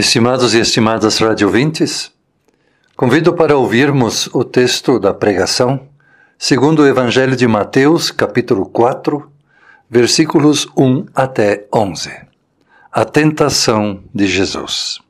Estimados e estimadas radiovintes, convido para ouvirmos o texto da pregação segundo o Evangelho de Mateus, capítulo 4, versículos 1 até 11. A tentação de Jesus.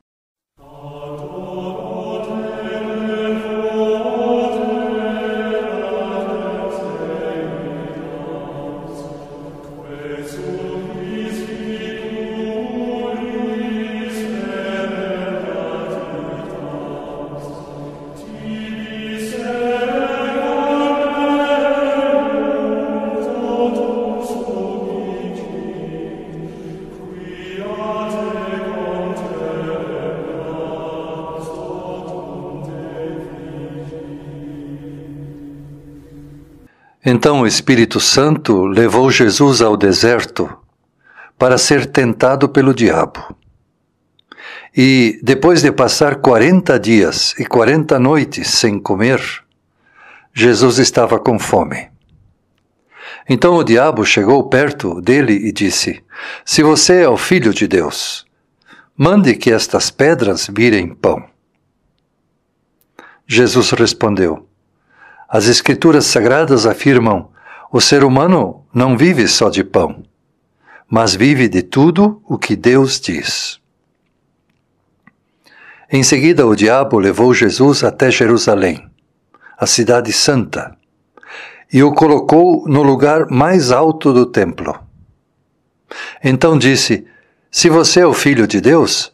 Então o Espírito Santo levou Jesus ao deserto para ser tentado pelo diabo. E depois de passar quarenta dias e quarenta noites sem comer, Jesus estava com fome. Então o diabo chegou perto dele e disse: Se você é o filho de Deus, mande que estas pedras virem pão. Jesus respondeu: as Escrituras Sagradas afirmam: o ser humano não vive só de pão, mas vive de tudo o que Deus diz. Em seguida, o diabo levou Jesus até Jerusalém, a cidade santa, e o colocou no lugar mais alto do templo. Então disse: Se você é o filho de Deus,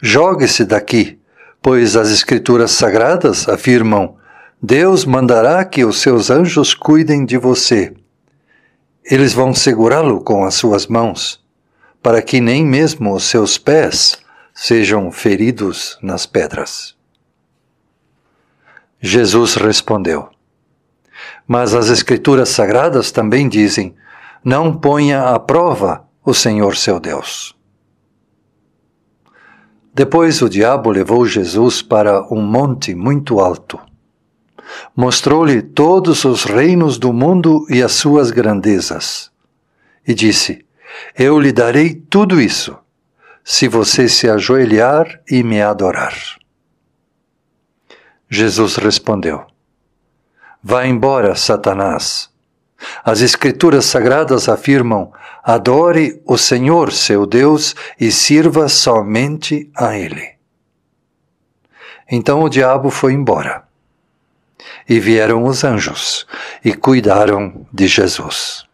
jogue-se daqui, pois as Escrituras Sagradas afirmam Deus mandará que os seus anjos cuidem de você. Eles vão segurá-lo com as suas mãos, para que nem mesmo os seus pés sejam feridos nas pedras. Jesus respondeu: Mas as Escrituras Sagradas também dizem: Não ponha à prova o Senhor seu Deus. Depois o diabo levou Jesus para um monte muito alto mostrou-lhe todos os reinos do mundo e as suas grandezas. E disse: Eu lhe darei tudo isso, se você se ajoelhar e me adorar. Jesus respondeu: Vá embora, Satanás. As Escrituras Sagradas afirmam: adore o Senhor, seu Deus, e sirva somente a Ele. Então o diabo foi embora. E vieram os anjos e cuidaram de Jesus.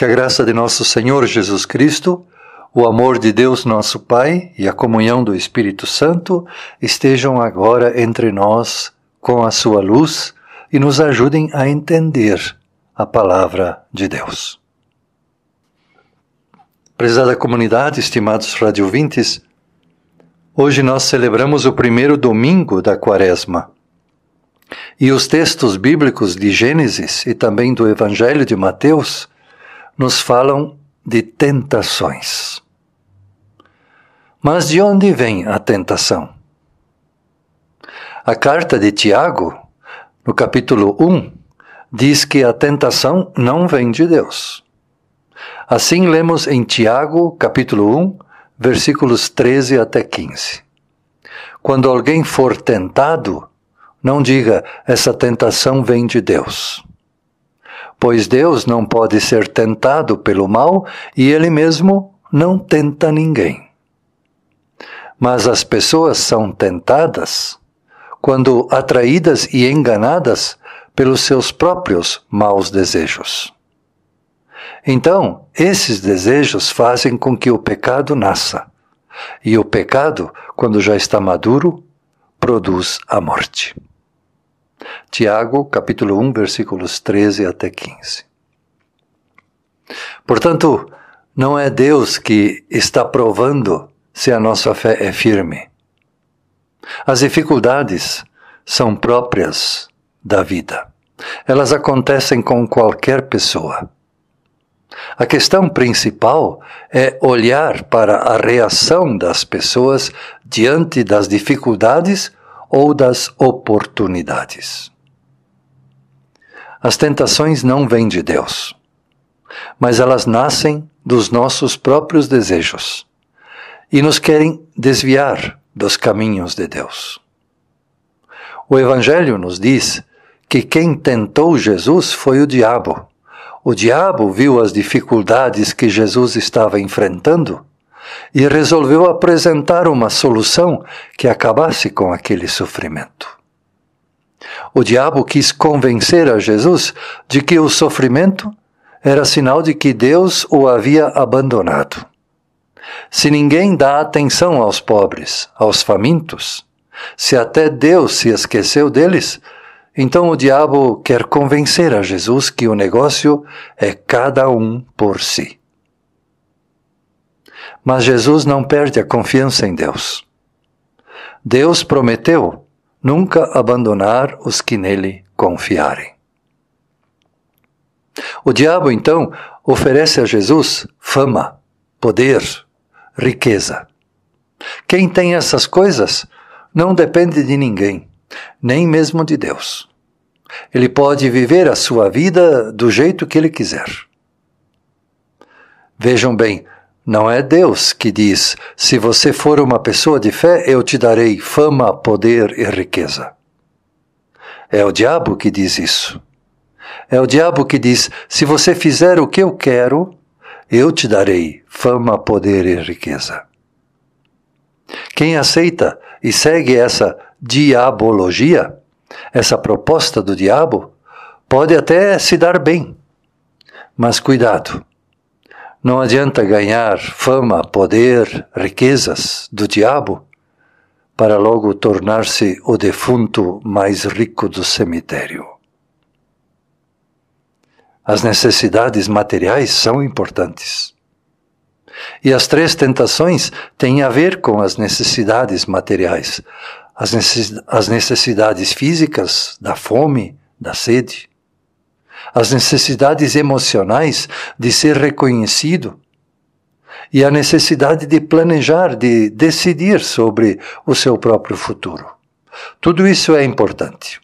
Que a graça de nosso Senhor Jesus Cristo, o amor de Deus nosso Pai e a comunhão do Espírito Santo estejam agora entre nós com a sua luz e nos ajudem a entender a palavra de Deus. Prezada comunidade, estimados radiovintes, hoje nós celebramos o primeiro domingo da Quaresma. E os textos bíblicos de Gênesis e também do Evangelho de Mateus nos falam de tentações. Mas de onde vem a tentação? A carta de Tiago, no capítulo 1, diz que a tentação não vem de Deus. Assim lemos em Tiago, capítulo 1, versículos 13 até 15. Quando alguém for tentado, não diga essa tentação vem de Deus pois Deus não pode ser tentado pelo mal e ele mesmo não tenta ninguém. Mas as pessoas são tentadas quando atraídas e enganadas pelos seus próprios maus desejos. Então, esses desejos fazem com que o pecado nasça. E o pecado, quando já está maduro, produz a morte. Tiago, capítulo 1, versículos 13 até 15. Portanto, não é Deus que está provando se a nossa fé é firme. As dificuldades são próprias da vida. Elas acontecem com qualquer pessoa. A questão principal é olhar para a reação das pessoas diante das dificuldades ou das oportunidades. As tentações não vêm de Deus, mas elas nascem dos nossos próprios desejos e nos querem desviar dos caminhos de Deus. O Evangelho nos diz que quem tentou Jesus foi o diabo. O diabo viu as dificuldades que Jesus estava enfrentando e resolveu apresentar uma solução que acabasse com aquele sofrimento. O diabo quis convencer a Jesus de que o sofrimento era sinal de que Deus o havia abandonado. Se ninguém dá atenção aos pobres, aos famintos, se até Deus se esqueceu deles, então o diabo quer convencer a Jesus que o negócio é cada um por si. Mas Jesus não perde a confiança em Deus. Deus prometeu nunca abandonar os que nele confiarem. O diabo, então, oferece a Jesus fama, poder, riqueza. Quem tem essas coisas não depende de ninguém, nem mesmo de Deus. Ele pode viver a sua vida do jeito que ele quiser. Vejam bem, não é Deus que diz: se você for uma pessoa de fé, eu te darei fama, poder e riqueza. É o diabo que diz isso. É o diabo que diz: se você fizer o que eu quero, eu te darei fama, poder e riqueza. Quem aceita e segue essa diabologia, essa proposta do diabo, pode até se dar bem. Mas cuidado, não adianta ganhar fama, poder, riquezas do diabo para logo tornar-se o defunto mais rico do cemitério. As necessidades materiais são importantes. E as três tentações têm a ver com as necessidades materiais, as necessidades físicas, da fome, da sede, as necessidades emocionais de ser reconhecido e a necessidade de planejar, de decidir sobre o seu próprio futuro. Tudo isso é importante.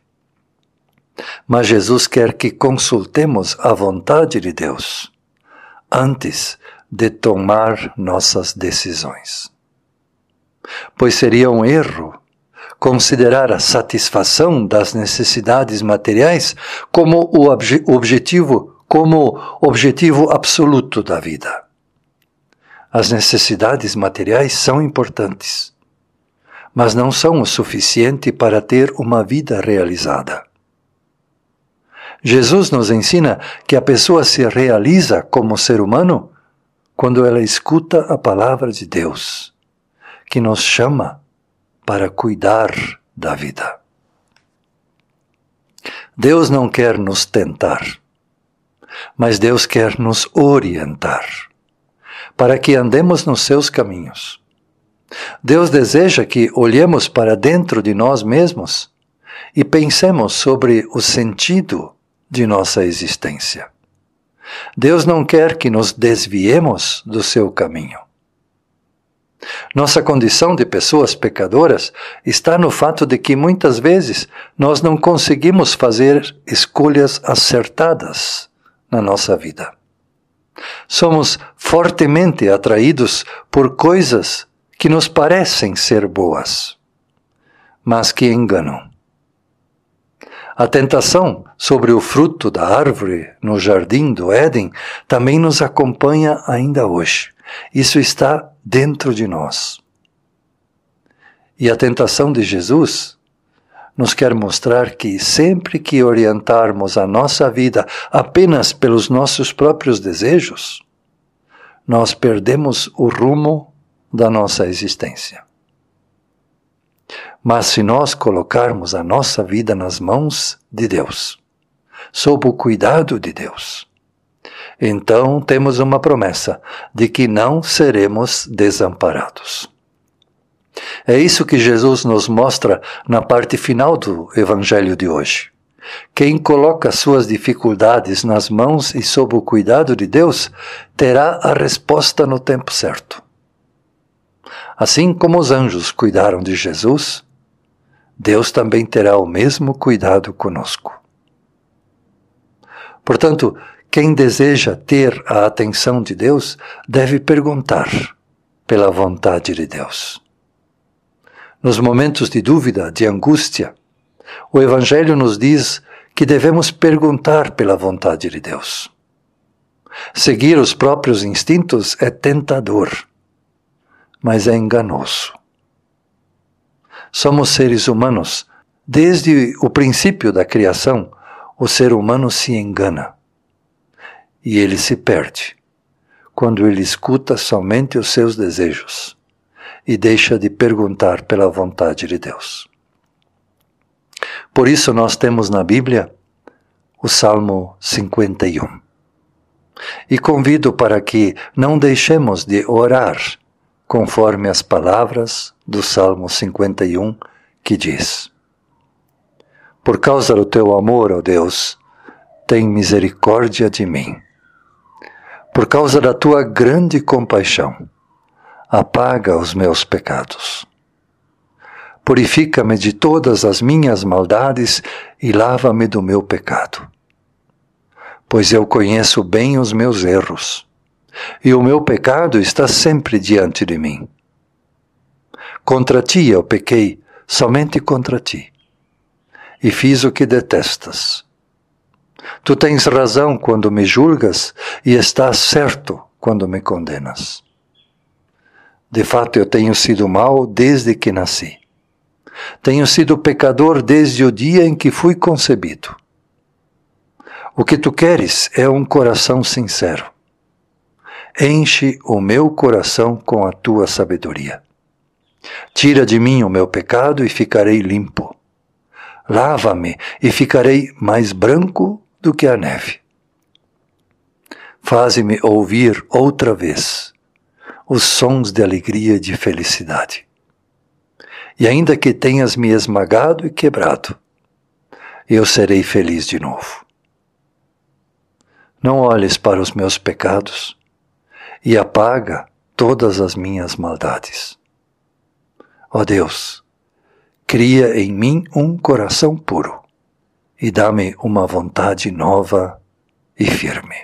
Mas Jesus quer que consultemos a vontade de Deus antes de tomar nossas decisões. Pois seria um erro considerar a satisfação das necessidades materiais como o obje objetivo, como objetivo absoluto da vida. As necessidades materiais são importantes, mas não são o suficiente para ter uma vida realizada. Jesus nos ensina que a pessoa se realiza como ser humano quando ela escuta a palavra de Deus, que nos chama para cuidar da vida. Deus não quer nos tentar, mas Deus quer nos orientar, para que andemos nos seus caminhos. Deus deseja que olhemos para dentro de nós mesmos e pensemos sobre o sentido de nossa existência. Deus não quer que nos desviemos do seu caminho. Nossa condição de pessoas pecadoras está no fato de que muitas vezes nós não conseguimos fazer escolhas acertadas na nossa vida. Somos fortemente atraídos por coisas que nos parecem ser boas, mas que enganam. A tentação sobre o fruto da árvore no jardim do Éden também nos acompanha ainda hoje. Isso está dentro de nós. E a tentação de Jesus nos quer mostrar que sempre que orientarmos a nossa vida apenas pelos nossos próprios desejos, nós perdemos o rumo da nossa existência. Mas se nós colocarmos a nossa vida nas mãos de Deus, sob o cuidado de Deus, então temos uma promessa de que não seremos desamparados. É isso que Jesus nos mostra na parte final do Evangelho de hoje. Quem coloca suas dificuldades nas mãos e sob o cuidado de Deus terá a resposta no tempo certo. Assim como os anjos cuidaram de Jesus, Deus também terá o mesmo cuidado conosco. Portanto, quem deseja ter a atenção de Deus deve perguntar pela vontade de Deus. Nos momentos de dúvida, de angústia, o Evangelho nos diz que devemos perguntar pela vontade de Deus. Seguir os próprios instintos é tentador, mas é enganoso. Somos seres humanos. Desde o princípio da criação, o ser humano se engana e ele se perde quando ele escuta somente os seus desejos e deixa de perguntar pela vontade de Deus. Por isso nós temos na Bíblia o Salmo 51. E convido para que não deixemos de orar conforme as palavras do Salmo 51 que diz: Por causa do teu amor, ó Deus, tem misericórdia de mim. Por causa da tua grande compaixão, apaga os meus pecados. Purifica-me de todas as minhas maldades e lava-me do meu pecado. Pois eu conheço bem os meus erros, e o meu pecado está sempre diante de mim. Contra ti eu pequei, somente contra ti, e fiz o que detestas. Tu tens razão quando me julgas e estás certo quando me condenas. De fato, eu tenho sido mau desde que nasci. Tenho sido pecador desde o dia em que fui concebido. O que tu queres é um coração sincero. Enche o meu coração com a tua sabedoria. Tira de mim o meu pecado e ficarei limpo. Lava-me e ficarei mais branco do que a neve. Faze-me ouvir outra vez os sons de alegria e de felicidade. E ainda que tenhas me esmagado e quebrado, eu serei feliz de novo. Não olhes para os meus pecados e apaga todas as minhas maldades. Ó Deus, cria em mim um coração puro e dá-me uma vontade nova e firme.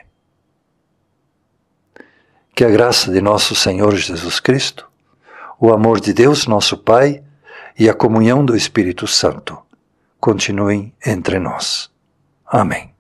Que a graça de nosso Senhor Jesus Cristo, o amor de Deus, nosso Pai, e a comunhão do Espírito Santo continuem entre nós. Amém.